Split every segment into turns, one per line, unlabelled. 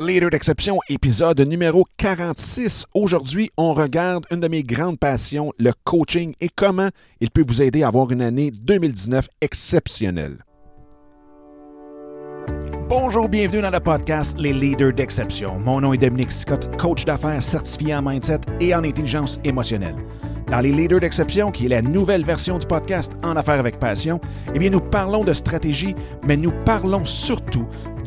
Leader d'exception, épisode numéro 46. Aujourd'hui, on regarde une de mes grandes passions, le coaching et comment il peut vous aider à avoir une année 2019 exceptionnelle. Bonjour, bienvenue dans le podcast Les Leaders d'exception. Mon nom est Dominique Scott, coach d'affaires certifié en mindset et en intelligence émotionnelle. Dans les Leaders d'exception, qui est la nouvelle version du podcast En affaires avec passion, eh bien nous parlons de stratégie, mais nous parlons surtout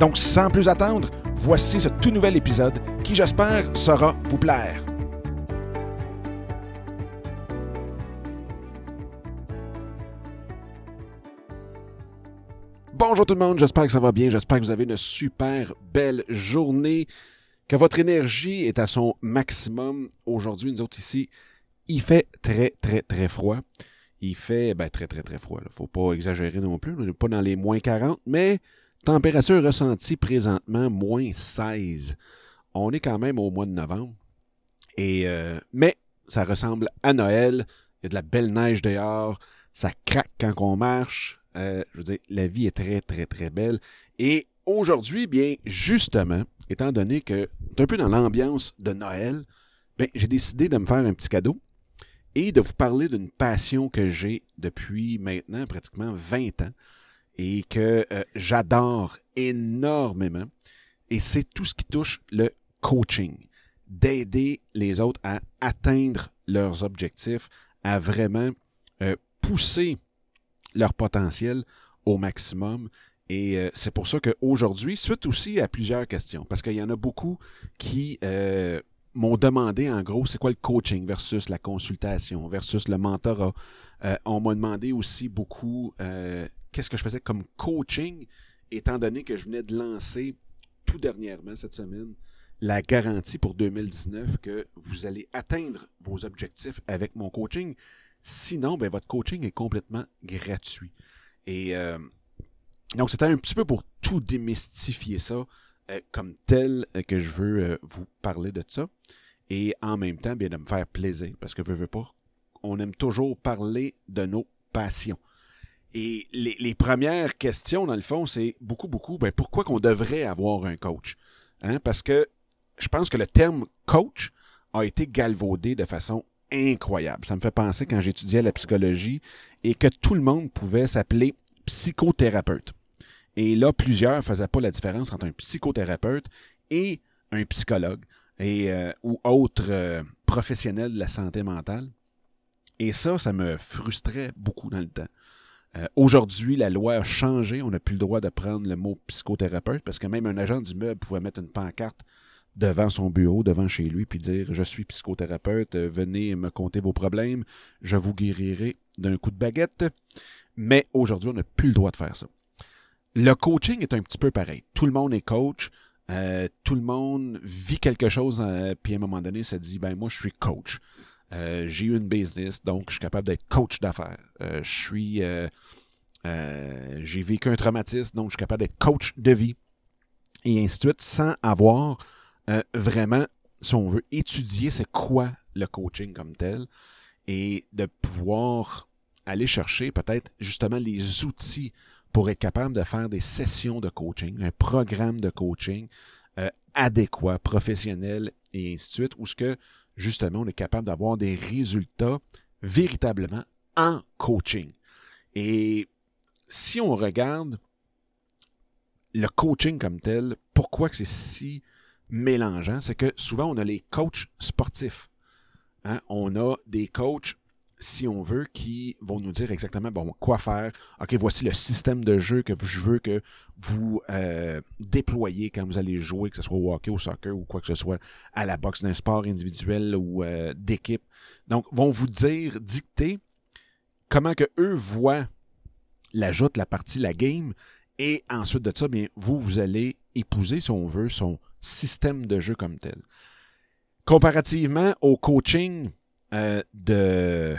Donc, sans plus attendre, voici ce tout nouvel épisode qui, j'espère, saura vous plaire. Bonjour tout le monde, j'espère que ça va bien, j'espère que vous avez une super belle journée, que votre énergie est à son maximum. Aujourd'hui, nous autres ici, il fait très très très froid. Il fait ben, très très très froid. Ne faut pas exagérer non plus, on n'est pas dans les moins 40, mais température ressentie présentement moins 16. On est quand même au mois de novembre. Et, euh, mais ça ressemble à Noël. Il y a de la belle neige dehors. Ça craque quand on marche. Euh, je veux dire, la vie est très, très, très belle. Et aujourd'hui, bien, justement, étant donné que tu un peu dans l'ambiance de Noël, bien, j'ai décidé de me faire un petit cadeau et de vous parler d'une passion que j'ai depuis maintenant pratiquement 20 ans et que euh, j'adore énormément. Et c'est tout ce qui touche le coaching, d'aider les autres à atteindre leurs objectifs, à vraiment euh, pousser leur potentiel au maximum. Et euh, c'est pour ça qu'aujourd'hui, suite aussi à plusieurs questions, parce qu'il y en a beaucoup qui m'ont demandé, en gros, c'est quoi le coaching versus la consultation, versus le mentorat. On m'a demandé aussi beaucoup qu'est-ce que je faisais comme coaching, étant donné que je venais de lancer tout dernièrement cette semaine la garantie pour 2019 que vous allez atteindre vos objectifs avec mon coaching. Sinon, ben, votre coaching est complètement gratuit. Et euh, donc, c'était un petit peu pour tout démystifier ça euh, comme tel euh, que je veux vous parler de ça. Et en même temps, bien de me faire plaisir, parce que je veux pas, on aime toujours parler de nos passions. Et les, les premières questions, dans le fond, c'est beaucoup, beaucoup, ben, pourquoi qu'on devrait avoir un coach? Hein? Parce que je pense que le terme coach a été galvaudé de façon incroyable. Ça me fait penser quand j'étudiais la psychologie et que tout le monde pouvait s'appeler psychothérapeute. Et là, plusieurs ne faisaient pas la différence entre un psychothérapeute et un psychologue et, euh, ou autre euh, professionnel de la santé mentale. Et ça, ça me frustrait beaucoup dans le temps. Euh, aujourd'hui, la loi a changé. On n'a plus le droit de prendre le mot psychothérapeute parce que même un agent d'immeuble pouvait mettre une pancarte devant son bureau, devant chez lui, puis dire Je suis psychothérapeute, euh, venez me conter vos problèmes, je vous guérirai d'un coup de baguette. Mais aujourd'hui, on n'a plus le droit de faire ça. Le coaching est un petit peu pareil. Tout le monde est coach. Euh, tout le monde vit quelque chose, puis à un moment donné, ça dit ben moi, je suis coach. J'ai eu une business, donc je suis capable d'être coach d'affaires. je suis. j'ai vécu un traumatisme, donc je suis capable d'être coach de vie. Et ainsi de suite, sans avoir euh, vraiment, si on veut étudier c'est quoi le coaching comme tel et de pouvoir aller chercher peut-être justement les outils pour être capable de faire des sessions de coaching, un programme de coaching euh, adéquat, professionnel et ainsi de suite, où ce que justement on est capable d'avoir des résultats véritablement en coaching. Et si on regarde le coaching comme tel, pourquoi c'est si mélangeant, c'est que souvent on a les coachs sportifs. Hein. On a des coachs, si on veut, qui vont nous dire exactement bon, quoi faire. OK, voici le système de jeu que je veux que vous euh, déployez quand vous allez jouer, que ce soit au hockey, au soccer ou quoi que ce soit, à la boxe d'un sport individuel ou euh, d'équipe. Donc, vont vous dire, dicter comment que eux voient l'ajoute, la partie, la game, et ensuite de ça, bien, vous, vous allez épouser, si on veut, son système de jeu comme tel. Comparativement au coaching euh, de,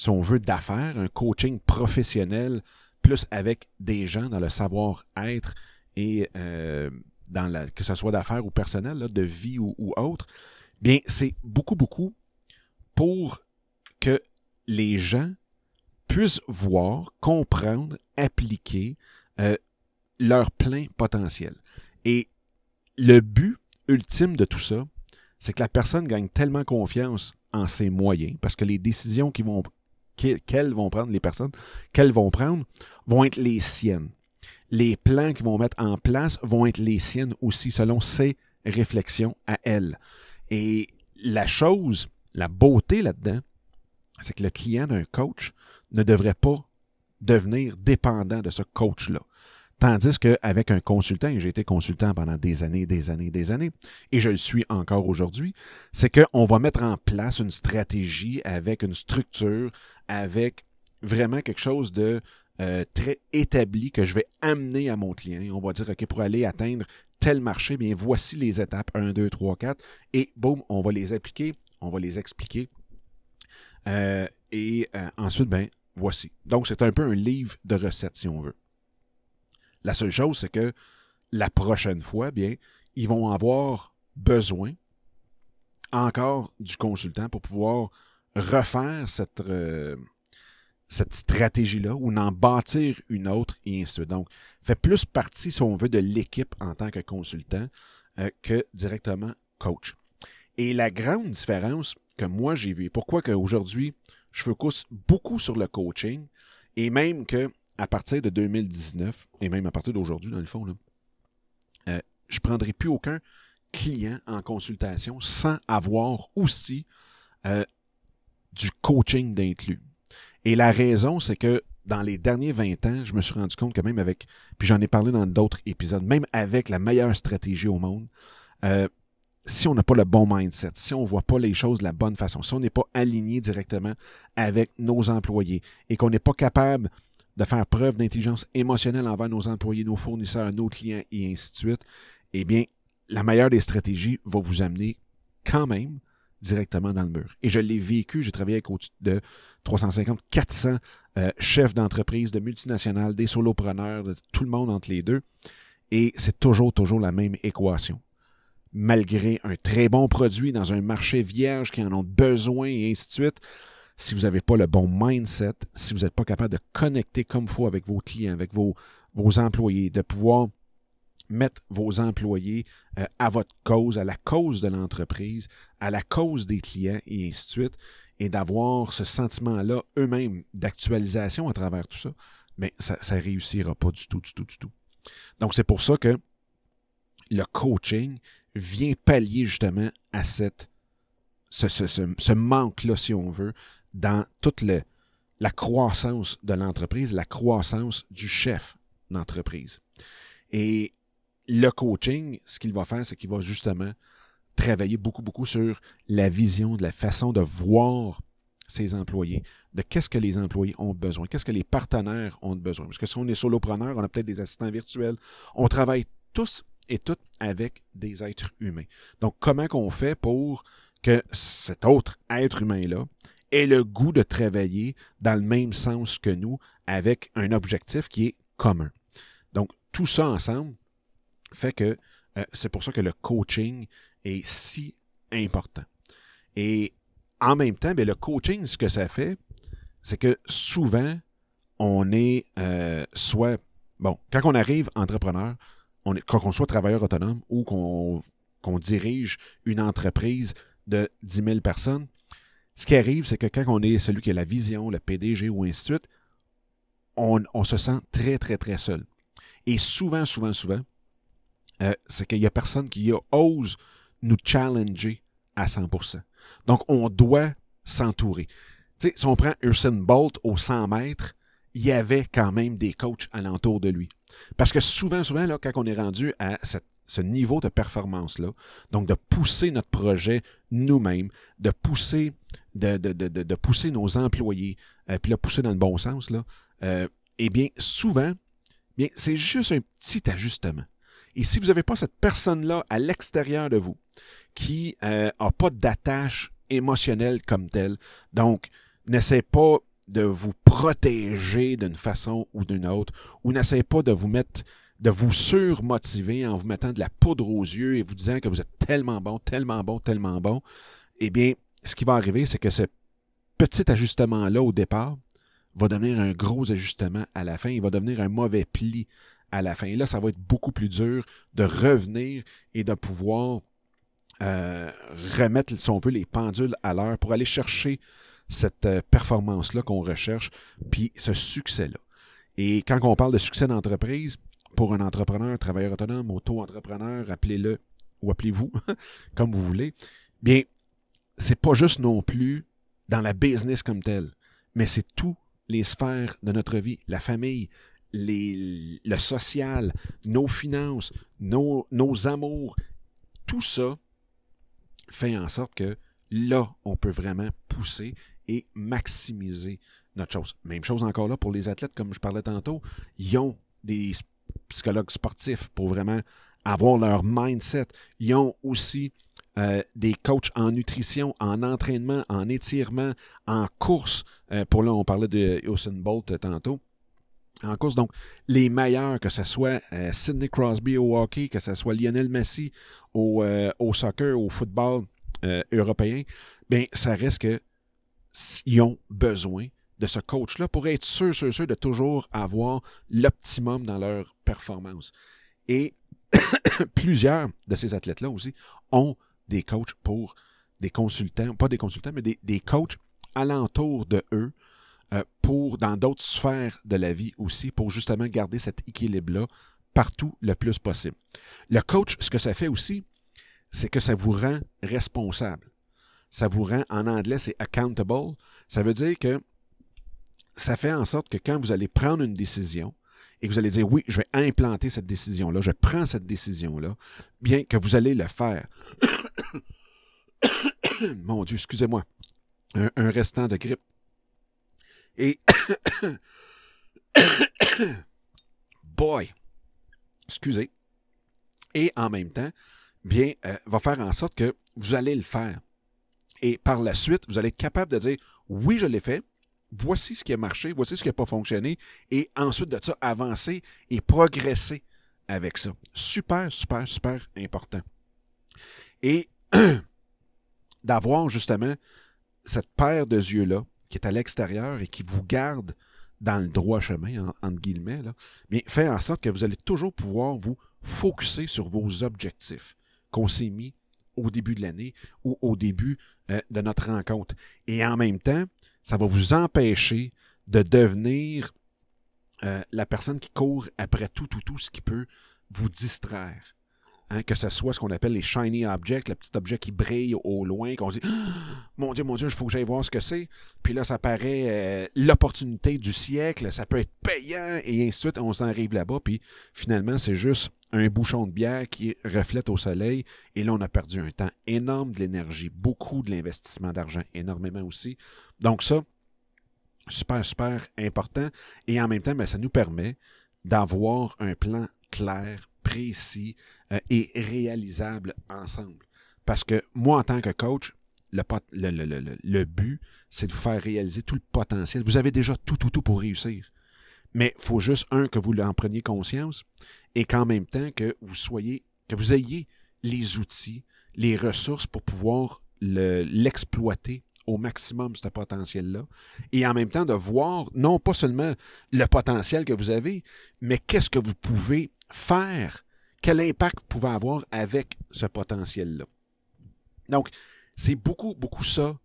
si on veut, d'affaires, un coaching professionnel, plus avec des gens dans le savoir-être et euh, dans la, que ce soit d'affaires ou personnel, de vie ou, autre, bien, c'est beaucoup, beaucoup pour que les gens puissent voir, comprendre, appliquer euh, leur plein potentiel. Et le but ultime de tout ça, c'est que la personne gagne tellement confiance en ses moyens, parce que les décisions qui vont qu'elles vont prendre, les personnes qu'elles vont prendre, vont être les siennes. Les plans qu'ils vont mettre en place vont être les siennes aussi, selon ses réflexions à elles. Et la chose, la beauté là-dedans, c'est que le client d'un coach ne devrait pas devenir dépendant de ce coach-là. Tandis qu'avec un consultant, et j'ai été consultant pendant des années, des années, des années, et je le suis encore aujourd'hui, c'est qu'on va mettre en place une stratégie avec une structure, avec vraiment quelque chose de euh, très établi que je vais amener à mon client. On va dire, OK, pour aller atteindre tel marché, bien voici les étapes 1, 2, 3, 4, et boum, on va les appliquer, on va les expliquer. Euh, et euh, ensuite, ben voici. Donc, c'est un peu un livre de recettes, si on veut. La seule chose, c'est que la prochaine fois, bien, ils vont avoir besoin encore du consultant pour pouvoir refaire cette, euh, stratégie-là ou en bâtir une autre et ainsi de suite. Donc, fait plus partie, si on veut, de l'équipe en tant que consultant euh, que directement coach. Et la grande différence que moi j'ai vue, pourquoi qu'aujourd'hui, je focus beaucoup sur le coaching et même que à partir de 2019, et même à partir d'aujourd'hui, dans le fond, euh, je ne prendrai plus aucun client en consultation sans avoir aussi euh, du coaching d'inclus. Et la raison, c'est que dans les derniers 20 ans, je me suis rendu compte que même avec, puis j'en ai parlé dans d'autres épisodes, même avec la meilleure stratégie au monde, euh, si on n'a pas le bon mindset, si on ne voit pas les choses de la bonne façon, si on n'est pas aligné directement avec nos employés et qu'on n'est pas capable de faire preuve d'intelligence émotionnelle envers nos employés, nos fournisseurs, nos clients et ainsi de suite, eh bien, la meilleure des stratégies va vous amener quand même directement dans le mur. Et je l'ai vécu, j'ai travaillé avec au-dessus de 350, 400 euh, chefs d'entreprise, de multinationales, des solopreneurs, de tout le monde entre les deux. Et c'est toujours, toujours la même équation. Malgré un très bon produit dans un marché vierge qui en ont besoin et ainsi de suite, si vous n'avez pas le bon mindset, si vous n'êtes pas capable de connecter comme il faut avec vos clients, avec vos, vos employés, de pouvoir mettre vos employés euh, à votre cause, à la cause de l'entreprise, à la cause des clients et ainsi de suite, et d'avoir ce sentiment-là eux-mêmes d'actualisation à travers tout ça, mais ça ne réussira pas du tout, du tout, du tout. Donc c'est pour ça que le coaching vient pallier justement à cette, ce, ce, ce manque-là, si on veut, dans toute la croissance de l'entreprise, la croissance du chef d'entreprise. Et le coaching, ce qu'il va faire, c'est qu'il va justement travailler beaucoup, beaucoup sur la vision, de la façon de voir ses employés, de qu'est-ce que les employés ont besoin, qu'est-ce que les partenaires ont besoin. Parce que si on est solopreneur, on a peut-être des assistants virtuels, on travaille tous et toutes avec des êtres humains. Donc, comment qu'on fait pour que cet autre être humain-là ait le goût de travailler dans le même sens que nous avec un objectif qui est commun. Donc, tout ça ensemble fait que euh, c'est pour ça que le coaching est si important. Et en même temps, bien, le coaching, ce que ça fait, c'est que souvent, on est euh, soit, bon, quand on arrive entrepreneur, on est, quand on soit travailleur autonome ou qu'on dirige une entreprise de 10 000 personnes, ce qui arrive, c'est que quand on est celui qui a la vision, le PDG ou ainsi de suite, on, se sent très, très, très seul. Et souvent, souvent, souvent, euh, c'est qu'il n'y a personne qui ose nous challenger à 100%. Donc, on doit s'entourer. Si on prend Usain Bolt au 100 mètres, il y avait quand même des coachs alentour de lui. Parce que souvent, souvent, là, quand on est rendu à cette ce niveau de performance-là. Donc, de pousser notre projet nous-mêmes, de pousser, de, de, pousser nos employés, euh, puis le pousser dans le bon sens, là, euh, eh bien, souvent, bien, c'est juste un petit ajustement. Et si vous n'avez pas cette personne-là à l'extérieur de vous, qui n'a euh, pas d'attache émotionnelle comme telle, donc n'essaie pas de vous protéger d'une façon ou d'une autre, ou n'essaie pas de vous mettre, de vous surmotiver en vous mettant de la poudre aux yeux et vous disant que vous êtes tellement bon, tellement bon, tellement bon, eh bien, ce qui va arriver, c'est que ce petit ajustement-là au départ va devenir un gros ajustement à la fin. Il va devenir un mauvais pli à la fin. Et là, ça va être beaucoup plus dur de revenir et de pouvoir euh, remettre, si on veut, les pendules à l'heure pour aller chercher cette euh, performance-là qu'on recherche, puis ce succès-là. Et quand on parle de succès d'entreprise, pour un entrepreneur, travailleur autonome, auto-entrepreneur, appelez-le ou appelez-vous, comme vous voulez, bien, c'est pas juste non plus dans la business comme telle, mais c'est tous les sphères de notre vie, la famille, les, le social, nos finances, nos, nos amours, tout ça fait en sorte que là, on peut vraiment pousser et maximiser notre chose. Même chose encore là pour les athlètes, comme je parlais tantôt, ils ont des psychologues sportifs pour vraiment avoir leur mindset. Ils ont aussi euh, des coachs en nutrition, en entraînement, en étirement, en course. Euh, pour là, on parlait de Usain Bolt tantôt. En course, donc, les meilleurs, que ce soit euh, Sidney Crosby au hockey, que ce soit Lionel Messi au, au soccer, au football européen, bien, ça reste que ils ont besoin de ce coach-là pour être sûr, sûr, sûr de toujours avoir l'optimum dans leur performance. Et plusieurs de ces athlètes-là aussi ont des coachs pour des consultants, pas des consultants, mais des, coachs alentour de eux euh, pour dans d'autres sphères de la vie aussi, pour justement garder cet équilibre-là partout le plus possible. Le coach, ce que ça fait aussi, c'est que ça vous rend responsable ça vous rend, en anglais, c'est accountable. Ça veut dire que ça fait en sorte que quand vous allez prendre une décision et que vous allez dire oui, je vais implanter cette décision-là, je prends cette décision-là, bien que vous allez le faire. Mon Dieu, excusez-moi. Un, restant de grippe. Et boy, excusez. Et en même temps, bien, euh, va faire en sorte que vous allez le faire. Et par la suite, vous allez être capable de dire oui, je l'ai fait, voici ce qui a marché, voici ce qui n'a pas fonctionné, et ensuite de ça, avancer et progresser avec ça. Super, super, super important. Et d'avoir justement cette paire de yeux-là qui est à l'extérieur et qui vous garde dans le droit chemin, entre guillemets, là, bien, fait en sorte que vous allez toujours pouvoir vous focuser sur vos objectifs qu'on s'est mis au début de l'année ou au début euh, de notre rencontre. Et en même temps, ça va vous empêcher de devenir euh, la personne qui court après tout, tout, tout ce qui peut vous distraire. Hein, que ce soit ce qu'on appelle les shiny objects, le petit objet qui brille au loin, qu'on se dit Mon Dieu, mon Dieu, il faut que j'aille voir ce que c'est. Puis là, ça paraît euh, l'opportunité du siècle, ça peut être payant, et ainsi de suite. On s'en arrive là-bas, puis finalement, c'est juste un bouchon de bière qui reflète au soleil. Et là, on a perdu un temps énorme, de l'énergie, beaucoup de l'investissement d'argent, énormément aussi. Donc, ça, super, super important. Et en même temps, ben, ça nous permet d'avoir un plan clair, précis euh, et réalisable ensemble. Parce que moi, en tant que coach, le, le, but, c'est de vous faire réaliser tout le potentiel. Vous avez déjà tout, tout, tout pour réussir. Mais il faut juste, un, que vous en preniez conscience et qu'en même temps, que vous soyez, que vous ayez les outils, les ressources pour pouvoir l'exploiter au maximum, ce potentiel-là. Et en même temps, de voir non pas seulement le potentiel que vous avez, mais qu'est-ce que vous pouvez faire, quel impact vous pouvez avoir avec ce potentiel-là. Donc, c'est beaucoup, beaucoup ça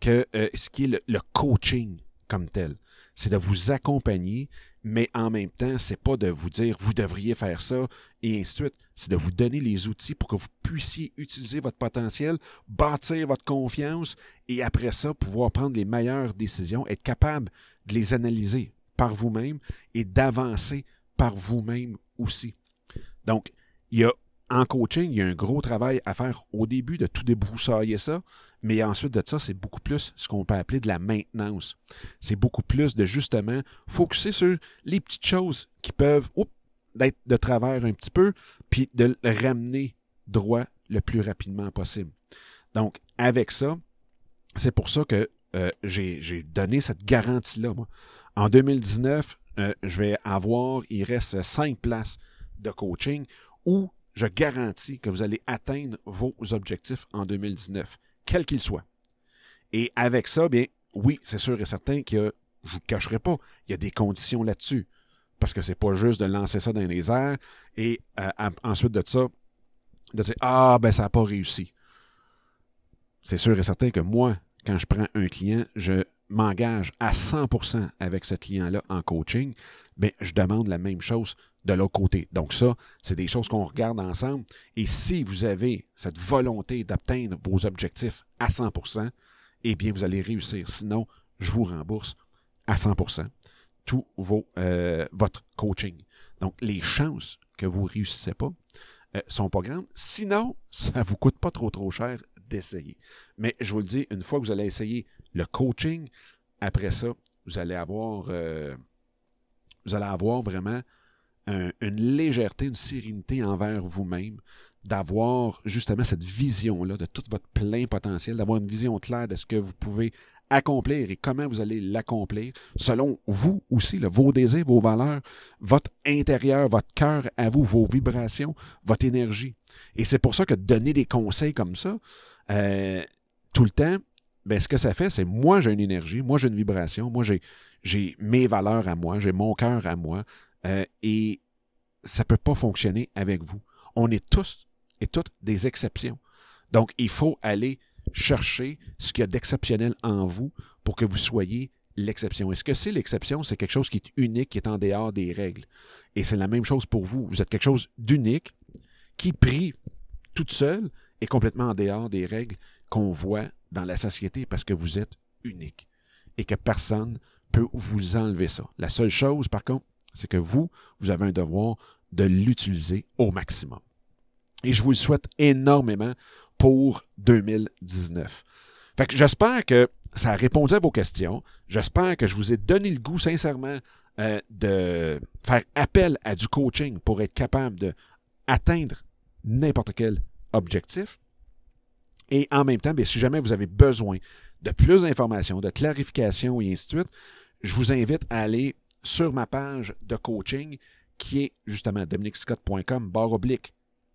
que euh, ce qui est le, coaching comme tel. C'est de vous accompagner, mais en même temps, c'est pas de vous dire vous devriez faire ça et ainsi de suite. C'est de vous donner les outils pour que vous puissiez utiliser votre potentiel, bâtir votre confiance et après ça, pouvoir prendre les meilleures décisions, être capable de les analyser par vous-même et d'avancer par vous-même aussi. Donc, il y a en coaching, il y a un gros travail à faire au début de tout débroussailler ça, mais ensuite de ça, c'est beaucoup plus ce qu'on peut appeler de la maintenance. C'est beaucoup plus de justement focuser sur les petites choses qui peuvent d'être de travers un petit peu, puis de le ramener droit le plus rapidement possible. Donc, avec ça, c'est pour ça que euh, j'ai donné cette garantie-là. En 2019, euh, je vais avoir, il reste cinq places de coaching où je garantis que vous allez atteindre vos objectifs en 2019, quels qu'ils soient. Et avec ça, bien, oui, c'est sûr et certain que je ne vous cacherai pas, il y a des conditions là-dessus. Parce que c'est pas juste de lancer ça dans les airs et euh, ensuite de ça, de dire Ah, ben ça n'a pas réussi. C'est sûr et certain que moi, quand je prends un client, je m'engage à 100% avec ce client-là en coaching, bien, je demande la même chose de l'autre côté. Donc ça, c'est des choses qu'on regarde ensemble. Et si vous avez cette volonté d'atteindre vos objectifs à 100%, eh bien, vous allez réussir. Sinon, je vous rembourse à 100% tout euh, votre coaching. Donc, les chances que vous ne réussissez pas euh, sont pas grandes. Sinon, ça ne vous coûte pas trop, trop cher d'essayer. Mais je vous le dis, une fois que vous allez essayer le coaching, après ça, vous allez avoir, euh, vous allez avoir vraiment une légèreté, une sérénité envers vous-même, d'avoir justement cette vision-là de tout votre plein potentiel, d'avoir une vision claire de ce que vous pouvez accomplir et comment vous allez l'accomplir selon vous aussi, vos désirs, vos valeurs, votre intérieur, votre cœur à vous, vos vibrations, votre énergie. Et c'est pour ça que donner des conseils comme ça, euh, tout le temps, ben, ce que ça fait, c'est moi j'ai une énergie, moi j'ai une vibration, moi j'ai, j'ai mes valeurs à moi, j'ai mon cœur à moi, euh, et ça ne peut pas fonctionner avec vous. On est tous et toutes des exceptions. Donc, il faut aller chercher ce qu'il y a d'exceptionnel en vous pour que vous soyez l'exception. Et ce que c'est l'exception? C'est quelque chose qui est unique, qui est en dehors des règles. Et c'est la même chose pour vous. Vous êtes quelque chose d'unique qui, pris toute seule, est complètement en dehors des règles qu'on voit dans la société parce que vous êtes unique et que personne peut vous enlever ça. La seule chose, par contre, c'est que vous, vous avez un devoir de l'utiliser au maximum. Et je vous le souhaite énormément pour 2019. Fait que j'espère que ça a répondu à vos questions. J'espère que je vous ai donné le goût, sincèrement, euh, de faire appel à du coaching pour être capable d'atteindre n'importe quel objectif. Et en même temps, si jamais vous avez besoin de plus d'informations, de clarifications et ainsi de suite, je vous invite à aller sur ma page de coaching qui est justement dominicscott.com barre oblique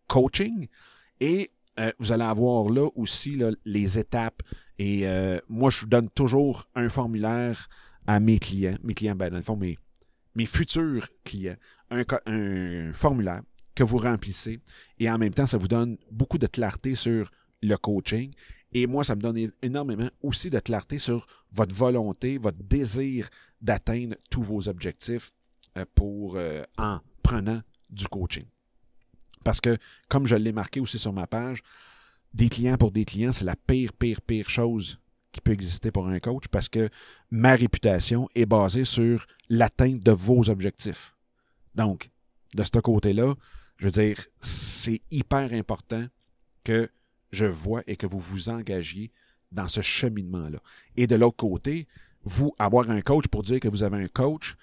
coaching. Et euh, vous allez avoir là aussi les étapes. Et euh, moi, je donne toujours un formulaire à mes clients. Mes clients, ben, dans le fond, mes, futurs clients. Un formulaire que vous remplissez. Et en même temps, ça vous donne beaucoup de clarté sur le coaching. Et moi, ça me donne énormément aussi de clarté sur votre volonté, votre désir d'atteindre tous vos objectifs euh, pour, en prenant du coaching. Parce que, comme je l'ai marqué aussi sur ma page, des clients pour des clients, c'est la pire, pire, pire chose qui peut exister pour un coach parce que ma réputation est basée sur l'atteinte de vos objectifs. Donc, de ce côté-là, je veux dire, c'est hyper important que je vois et que vous vous engagiez dans ce cheminement-là. Et de l'autre côté, vous, avoir un coach pour dire que vous avez un coach,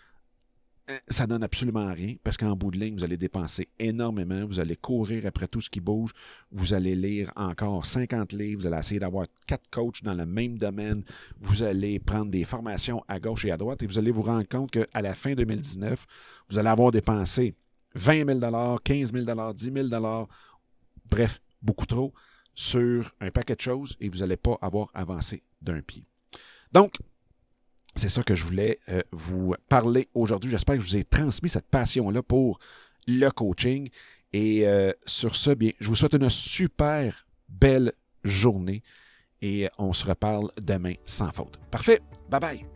euh, ça donne absolument rien parce qu'en bout de ligne, vous allez dépenser énormément, vous allez courir après tout ce qui bouge, vous allez lire encore 50 livres, vous allez essayer d'avoir quatre coachs dans le même domaine, vous allez prendre des formations à gauche et à droite et vous allez vous rendre compte qu'à la fin 2019, vous allez avoir dépensé 20 000 15 000 10 000 bref, beaucoup trop sur un paquet de choses et vous n'allez pas avoir avancé d'un pied. Donc, c'est ça que je voulais euh, vous parler aujourd'hui. J'espère que je vous ai transmis cette passion-là pour le coaching. Et euh, sur ce, bien, je vous souhaite une super belle journée et on se reparle demain sans faute. Parfait. Bye bye.